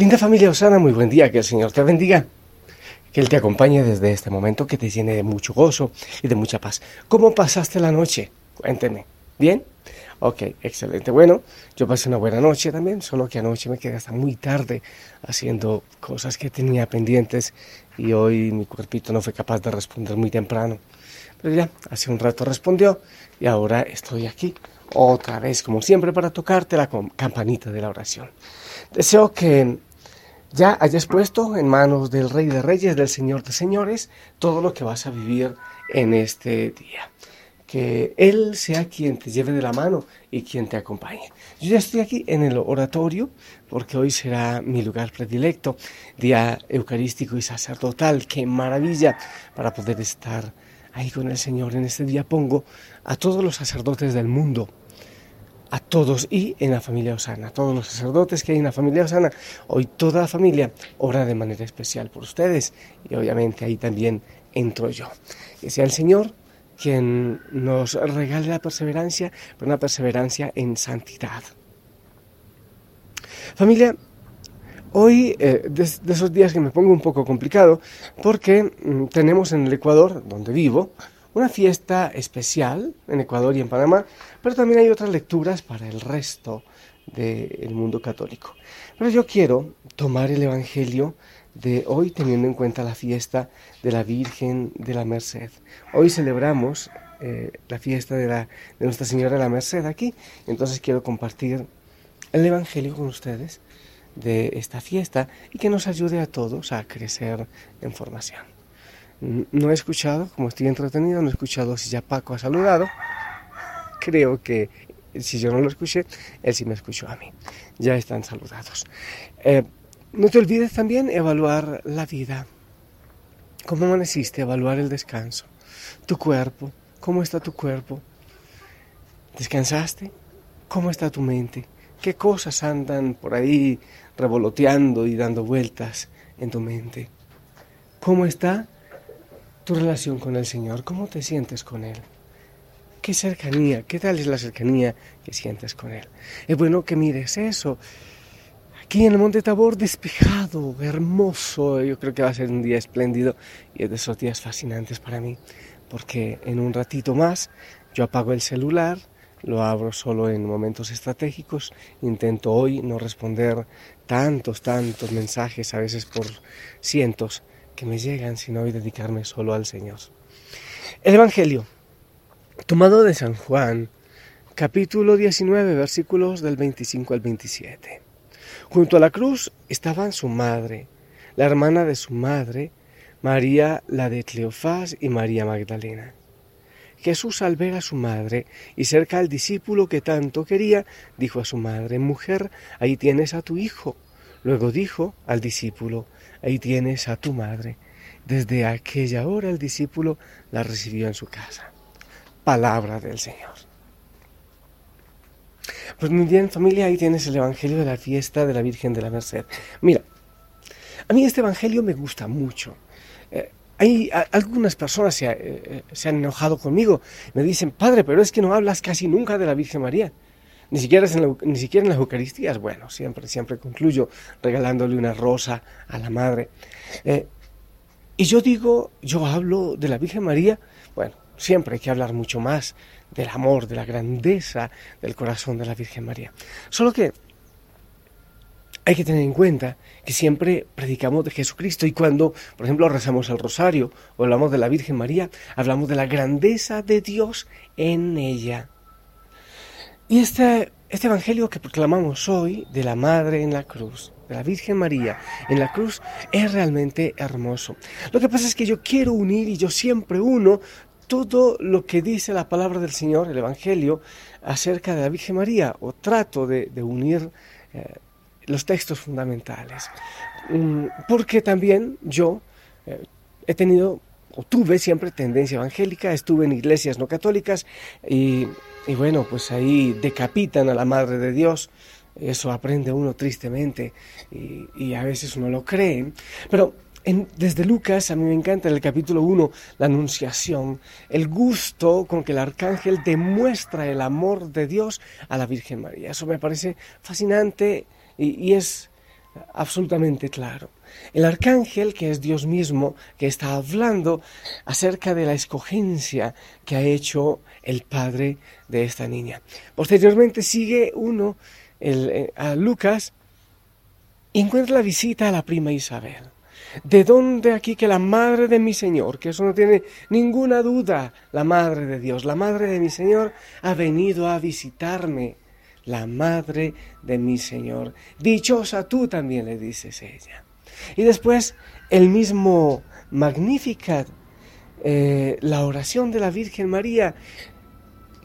Linda familia Osana, muy buen día, que el Señor te bendiga. Que Él te acompañe desde este momento, que te llene de mucho gozo y de mucha paz. ¿Cómo pasaste la noche? Cuénteme. ¿Bien? Ok, excelente. Bueno, yo pasé una buena noche también, solo que anoche me quedé hasta muy tarde haciendo cosas que tenía pendientes y hoy mi cuerpito no fue capaz de responder muy temprano. Pero ya, hace un rato respondió y ahora estoy aquí otra vez, como siempre, para tocarte la campanita de la oración. Deseo que ya hayas puesto en manos del Rey de Reyes, del Señor de Señores, todo lo que vas a vivir en este día. Que Él sea quien te lleve de la mano y quien te acompañe. Yo ya estoy aquí en el oratorio porque hoy será mi lugar predilecto, día eucarístico y sacerdotal. ¡Qué maravilla para poder estar ahí con el Señor! En este día pongo a todos los sacerdotes del mundo a todos y en la familia Osana, a todos los sacerdotes que hay en la familia Osana. Hoy toda la familia ora de manera especial por ustedes y obviamente ahí también entro yo. Que sea el Señor quien nos regale la perseverancia, pero una perseverancia en santidad. Familia, hoy eh, de, esos días que me pongo un poco complicado porque mm, tenemos en el Ecuador, donde vivo, una fiesta especial en Ecuador y en Panamá, pero también hay otras lecturas para el resto del mundo católico. Pero yo quiero tomar el Evangelio de hoy teniendo en cuenta la fiesta de la Virgen de la Merced. Hoy celebramos eh, la fiesta de, la, de Nuestra Señora de la Merced aquí, entonces quiero compartir el Evangelio con ustedes de esta fiesta y que nos ayude a todos a crecer en formación. No he escuchado, como estoy entretenido, no he escuchado si ya Paco ha saludado. Creo que si yo no lo escuché, él sí me escuchó a mí. Ya están saludados. Eh, no te olvides también evaluar la vida. ¿Cómo amaneciste? Evaluar el descanso. Tu cuerpo. ¿Cómo está tu cuerpo? ¿Descansaste? ¿Cómo está tu mente? ¿Qué cosas andan por ahí revoloteando y dando vueltas en tu mente? ¿Cómo está tu relación con el Señor? ¿Cómo te sientes con Él? ¿Qué cercanía? ¿Qué tal es la cercanía que sientes con Él? Es bueno que mires eso. Aquí en el Monte Tabor, despejado, hermoso. Yo creo que va a ser un día espléndido y es de esos días fascinantes para mí, porque en un ratito más yo apago el celular, lo abro solo en momentos estratégicos, intento hoy no responder tantos, tantos mensajes, a veces por cientos, que me llegan, sino hoy dedicarme solo al Señor. El Evangelio, tomado de San Juan, capítulo 19, versículos del 25 al 27. Junto a la cruz estaban su madre, la hermana de su madre, María la de Cleofás y María Magdalena. Jesús al ver a su madre y cerca al discípulo que tanto quería, dijo a su madre, Mujer, ahí tienes a tu hijo. Luego dijo al discípulo, Ahí tienes a tu madre. Desde aquella hora el discípulo la recibió en su casa. Palabra del Señor. Pues muy bien, familia, ahí tienes el Evangelio de la fiesta de la Virgen de la Merced. Mira, a mí este Evangelio me gusta mucho. Eh, hay algunas personas se, eh, se han enojado conmigo. Me dicen, padre, pero es que no hablas casi nunca de la Virgen María. Ni siquiera, en ni siquiera en las Eucaristías. Bueno, siempre, siempre concluyo regalándole una rosa a la Madre. Eh, y yo digo, yo hablo de la Virgen María. Bueno, siempre hay que hablar mucho más del amor, de la grandeza del corazón de la Virgen María. Solo que hay que tener en cuenta que siempre predicamos de Jesucristo y cuando, por ejemplo, rezamos el rosario o hablamos de la Virgen María, hablamos de la grandeza de Dios en ella. Y este, este Evangelio que proclamamos hoy de la Madre en la cruz, de la Virgen María en la cruz, es realmente hermoso. Lo que pasa es que yo quiero unir y yo siempre uno todo lo que dice la palabra del Señor, el Evangelio, acerca de la Virgen María, o trato de, unir eh, los textos fundamentales. Mm, porque también yo eh, he tenido, o tuve siempre tendencia evangélica, estuve en iglesias no católicas y, bueno, pues ahí decapitan a la Madre de Dios. Eso aprende uno tristemente y, y a veces uno lo cree. Pero desde Lucas, a mí me encanta en el capítulo 1, la anunciación, el gusto con que el arcángel demuestra el amor de Dios a la Virgen María. Eso me parece fascinante y, es absolutamente claro. El arcángel, que es Dios mismo, que está hablando acerca de la escogencia que ha hecho el padre de esta niña. Posteriormente sigue uno eh, a Lucas y encuentra la visita a la prima Isabel. ¿De dónde aquí que la madre de mi Señor, que eso no tiene ninguna duda, la madre de Dios, la madre de mi Señor, ha venido a visitarme? La madre de mi Señor. Dichosa tú también le dices ella. Y después el mismo Magnificat, eh, la oración de la Virgen María,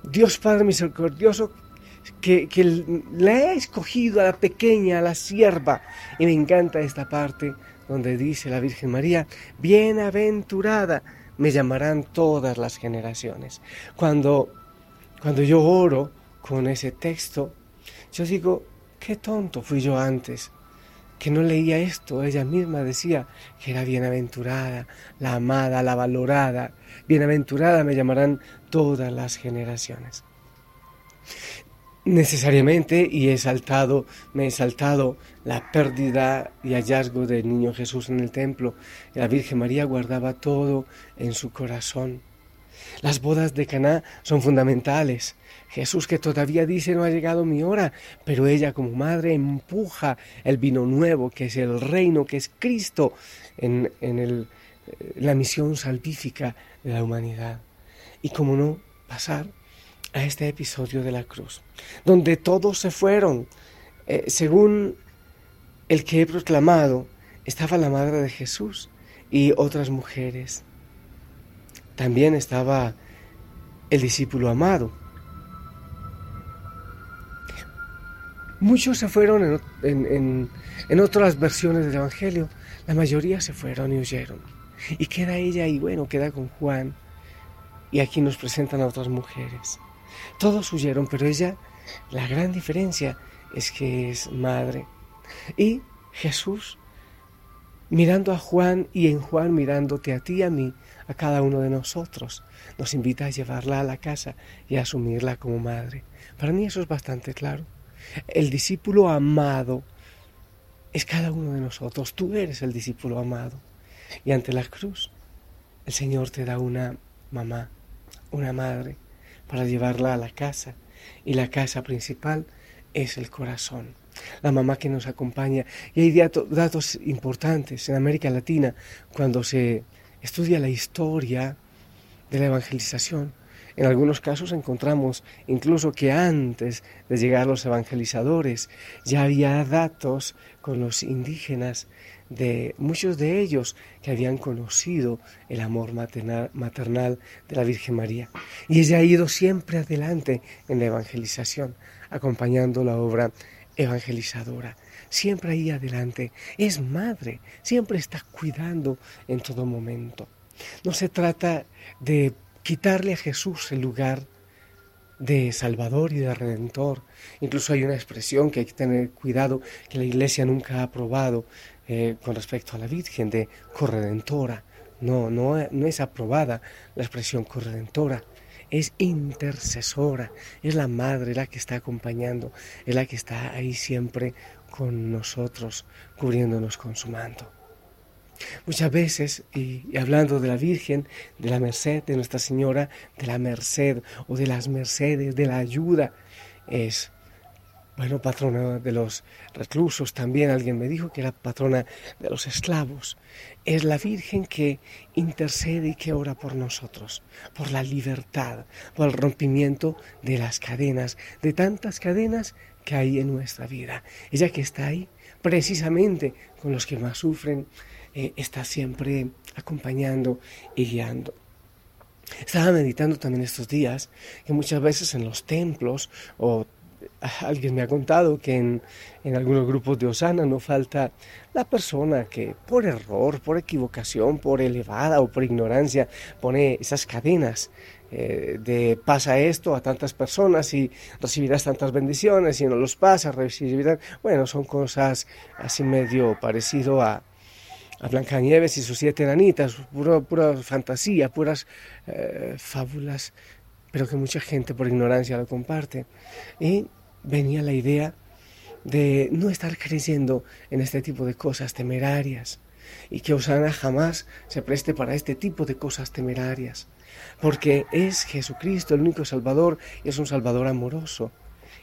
Dios Padre misericordioso, que, que, le ha escogido a la pequeña, a la sierva. Y me encanta esta parte donde dice la Virgen María, bienaventurada me llamarán todas las generaciones. Cuando, cuando yo oro con ese texto, yo digo, qué tonto fui yo antes, que no leía esto. Ella misma decía que era bienaventurada, la amada, la valorada. Bienaventurada me llamarán todas las generaciones necesariamente y me he saltado la pérdida y hallazgo del niño Jesús en el templo. La Virgen María guardaba todo en su corazón. Las bodas de Caná son fundamentales. Jesús que todavía dice no ha llegado mi hora, pero ella como madre empuja el vino nuevo, que es el reino, que es Cristo, en, en el, la misión salvífica de la humanidad. Y como no pasar a este episodio de la cruz, donde todos se fueron. Eh, según el que he proclamado, estaba la madre de Jesús y otras mujeres. También estaba el discípulo amado. Muchos se fueron en, en, otras versiones del Evangelio, la mayoría se fueron y huyeron. Y queda ella y bueno, queda con Juan. Y aquí nos presentan a otras mujeres. Todos huyeron, pero ella, la gran diferencia es que es madre. Y Jesús, mirando a Juan y en Juan mirándote a ti y a mí, a cada uno de nosotros, nos invita a llevarla a la casa y a asumirla como madre. Para mí eso es bastante claro. El discípulo amado es cada uno de nosotros. Tú eres el discípulo amado. Y ante la cruz, el Señor te da una mamá, una madre, para llevarla a la casa. Y la casa principal es el corazón. La mamá que nos acompaña. Y hay datos importantes en América Latina cuando se estudia la historia de la evangelización. En algunos casos encontramos incluso que antes de llegar los evangelizadores ya había datos con los indígenas de muchos de ellos que habían conocido el amor maternal, de la Virgen María. Y ella ha ido siempre adelante en la evangelización, acompañando la obra evangelizadora. Siempre ahí adelante. Es madre, siempre está cuidando en todo momento. No se trata de quitarle a Jesús el lugar de Salvador y de Redentor. Incluso hay una expresión que hay que tener cuidado, que la Iglesia nunca ha aprobado eh, con respecto a la Virgen de corredentora. No, no, no es aprobada la expresión corredentora. Es intercesora, es la madre la que está acompañando, es la que está ahí siempre con nosotros, cubriéndonos con su manto. Muchas veces, y, hablando de la Virgen, de la merced, de Nuestra Señora, de la merced o de las mercedes, de la ayuda, es, bueno, patrona de los reclusos, también alguien me dijo que era patrona de los esclavos. Es la Virgen que intercede y que ora por nosotros, por la libertad, por el rompimiento de las cadenas, de tantas cadenas que hay en nuestra vida. Ella que está ahí precisamente con los que más sufren, eh, está siempre acompañando y guiando. Estaba meditando también estos días que muchas veces en los templos o alguien me ha contado que en, en, algunos grupos de Osana no falta la persona que por error, por equivocación, por elevada o por ignorancia pone esas cadenas eh, de pasa esto a tantas personas y recibirás tantas bendiciones y no los pasa, recibirás, bueno, son cosas así medio parecido a, a Blancanieves y sus siete enanitas, pura, pura fantasía, puras eh, fábulas, pero que mucha gente por ignorancia lo comparte. Y venía la idea de no estar creyendo en este tipo de cosas temerarias y que Osana jamás se preste para este tipo de cosas temerarias, porque es Jesucristo el único Salvador y es un Salvador amoroso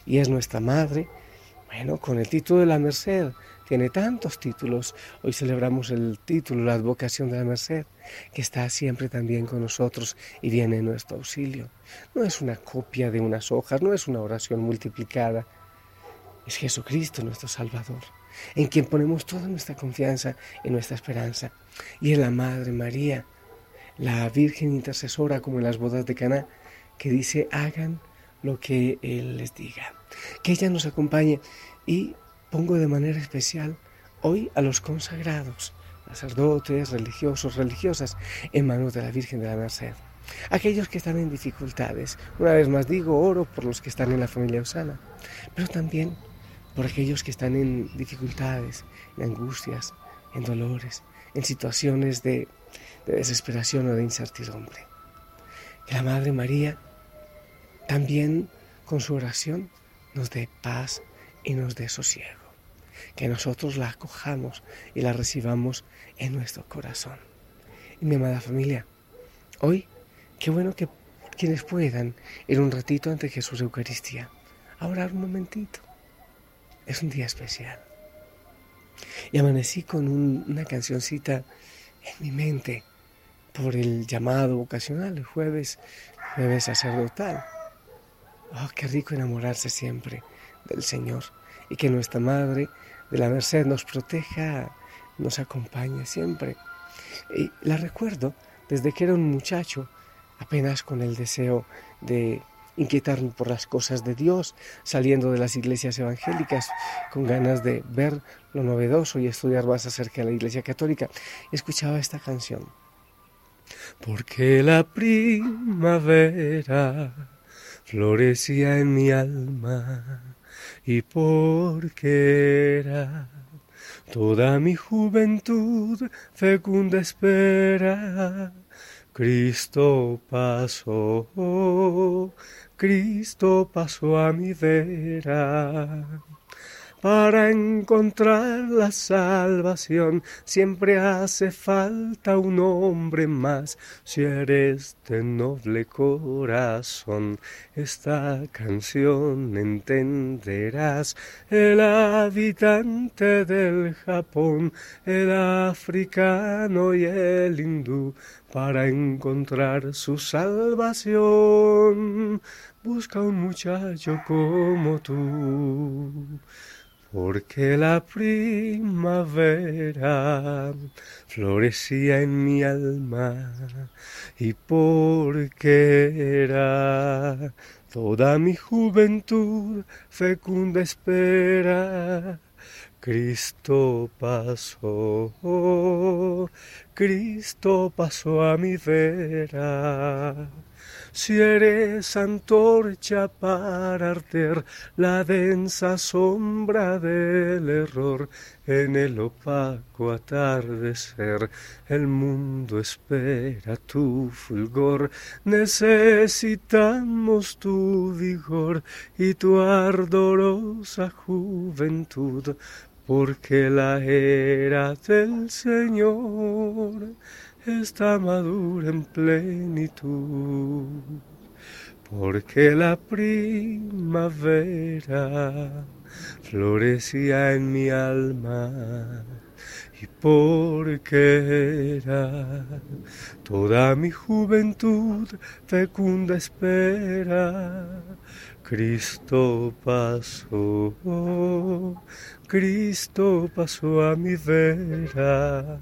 y es nuestra Madre, bueno, con el título de la Merced, tiene tantos títulos. Hoy celebramos el título, la advocación de la Merced, que está siempre también con nosotros y viene en nuestro auxilio. No es una copia de unas hojas, no es una oración multiplicada. Es Jesucristo nuestro Salvador, en quien ponemos toda nuestra confianza y nuestra esperanza. Y en la Madre María, la Virgen intercesora como en las bodas de Caná, que dice, hagan lo que Él les diga. Que ella nos acompañe y pongo de manera especial hoy a los consagrados, sacerdotes, religiosos, religiosas, en manos de la Virgen de la Merced. Aquellos que están en dificultades, una vez más digo, oro por los que están en la familia Osana, pero también por aquellos que están en dificultades, en angustias, en dolores, en situaciones de, de desesperación o de incertidumbre. Que la Madre María también con su oración nos dé paz y nos dé sosiego que nosotros la acojamos y la recibamos en nuestro corazón. Y mi amada familia, hoy, qué bueno que quienes puedan ir un ratito ante Jesús Eucaristía, a orar un momentito. Es un día especial. Y amanecí con una cancioncita en mi mente por el llamado vocacional, el jueves, jueves sacerdotal. Oh, qué rico enamorarse siempre del Señor y que nuestra Madre de la Merced nos proteja, nos acompañe siempre. Y la recuerdo desde que era un muchacho, apenas con el deseo de inquietarme por las cosas de Dios, saliendo de las iglesias evangélicas con ganas de ver lo novedoso y estudiar más acerca de la iglesia católica, escuchaba esta canción. Porque la primavera florecía en mi alma y porque era toda mi juventud fecunda espera. Cristo pasó, Cristo pasó a mi vera para encontrar la salvación siempre hace falta un hombre más. Si eres de noble corazón, esta canción entenderás. El habitante del Japón, el africano y el hindú, para encontrar su salvación, busca un muchacho como tú porque la primavera florecía en mi alma y porque era toda mi juventud fecunda espera. Cristo pasó, Cristo pasó a mi vera si eres antorcha para arder la densa sombra del error en el opaco atardecer, el mundo espera tu fulgor, necesitamos tu vigor y tu ardorosa juventud, porque la era del Señor está madura en plenitud, porque la primavera florecía en mi alma y porque era toda mi juventud fecunda espera. Cristo pasó, Cristo pasó a mi vera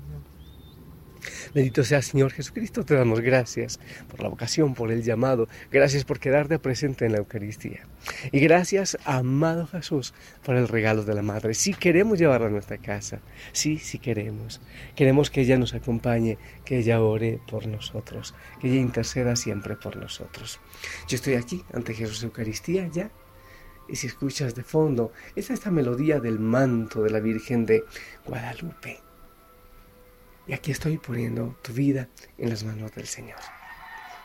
Bendito sea Señor Jesucristo, te damos gracias por la vocación, por el llamado, gracias por quedarte presente en la Eucaristía. Y gracias, amado Jesús, por el regalo de la Madre. Si queremos llevarla a nuestra casa, sí, sí queremos. Queremos que ella nos acompañe, que ella ore por nosotros, que ella interceda siempre por nosotros. Yo estoy aquí ante Jesús Eucaristía ya. Y si escuchas de fondo, es esta melodía del manto de la Virgen de Guadalupe y aquí estoy poniendo tu vida en las manos del Señor.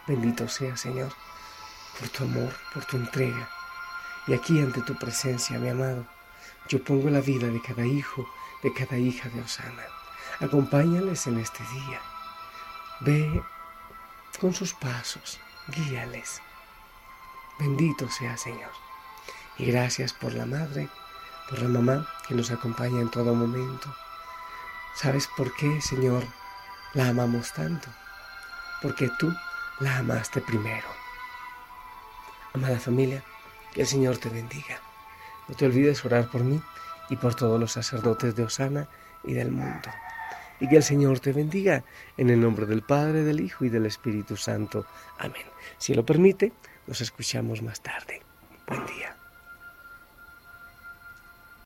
Bendito sea, Señor, por tu amor, por tu entrega. Y aquí ante tu presencia, mi amado, yo pongo la vida de cada hijo, de cada hija de Osana. Acompáñales en este día. Ve con sus pasos, guíales. Bendito sea, Señor. Y gracias por la madre, por la mamá que nos acompaña en todo momento ¿Sabes por qué, Señor, la amamos tanto? Porque tú la amaste primero. Amada familia, que el Señor te bendiga. No te olvides orar por mí y por todos los sacerdotes de Osana y del mundo. Y que el Señor te bendiga en el nombre del Padre, del Hijo y del Espíritu Santo. Amén. Si lo permite, nos escuchamos más tarde. Buen día.